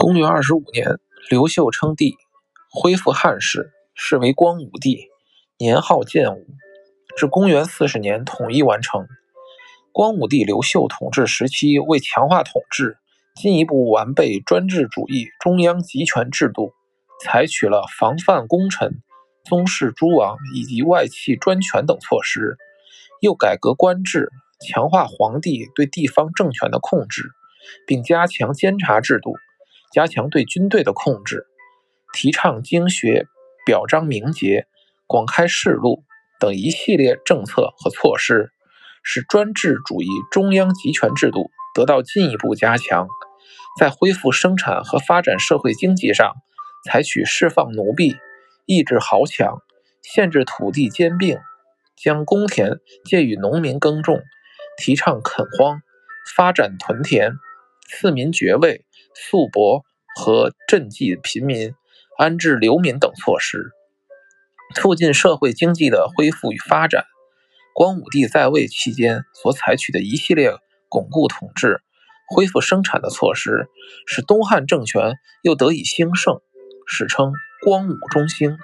公元二十五年，刘秀称帝，恢复汉室，是为光武帝，年号建武。至公元四十年，统一完成。光武帝刘秀统治时期，为强化统治，进一步完备专制主义中央集权制度，采取了防范功臣、宗室诸王以及外戚专权等措施，又改革官制，强化皇帝对地方政权的控制，并加强监察制度。加强对军队的控制，提倡经学，表彰名节，广开市路等一系列政策和措施，使专制主义中央集权制度得到进一步加强。在恢复生产和发展社会经济上，采取释放奴婢、抑制豪强、限制土地兼并，将公田借予农民耕种，提倡垦荒，发展屯田，赐民爵位。素帛和赈济贫民、安置流民等措施，促进社会经济的恢复与发展。光武帝在位期间所采取的一系列巩固统治、恢复生产的措施，使东汉政权又得以兴盛，史称光武中兴。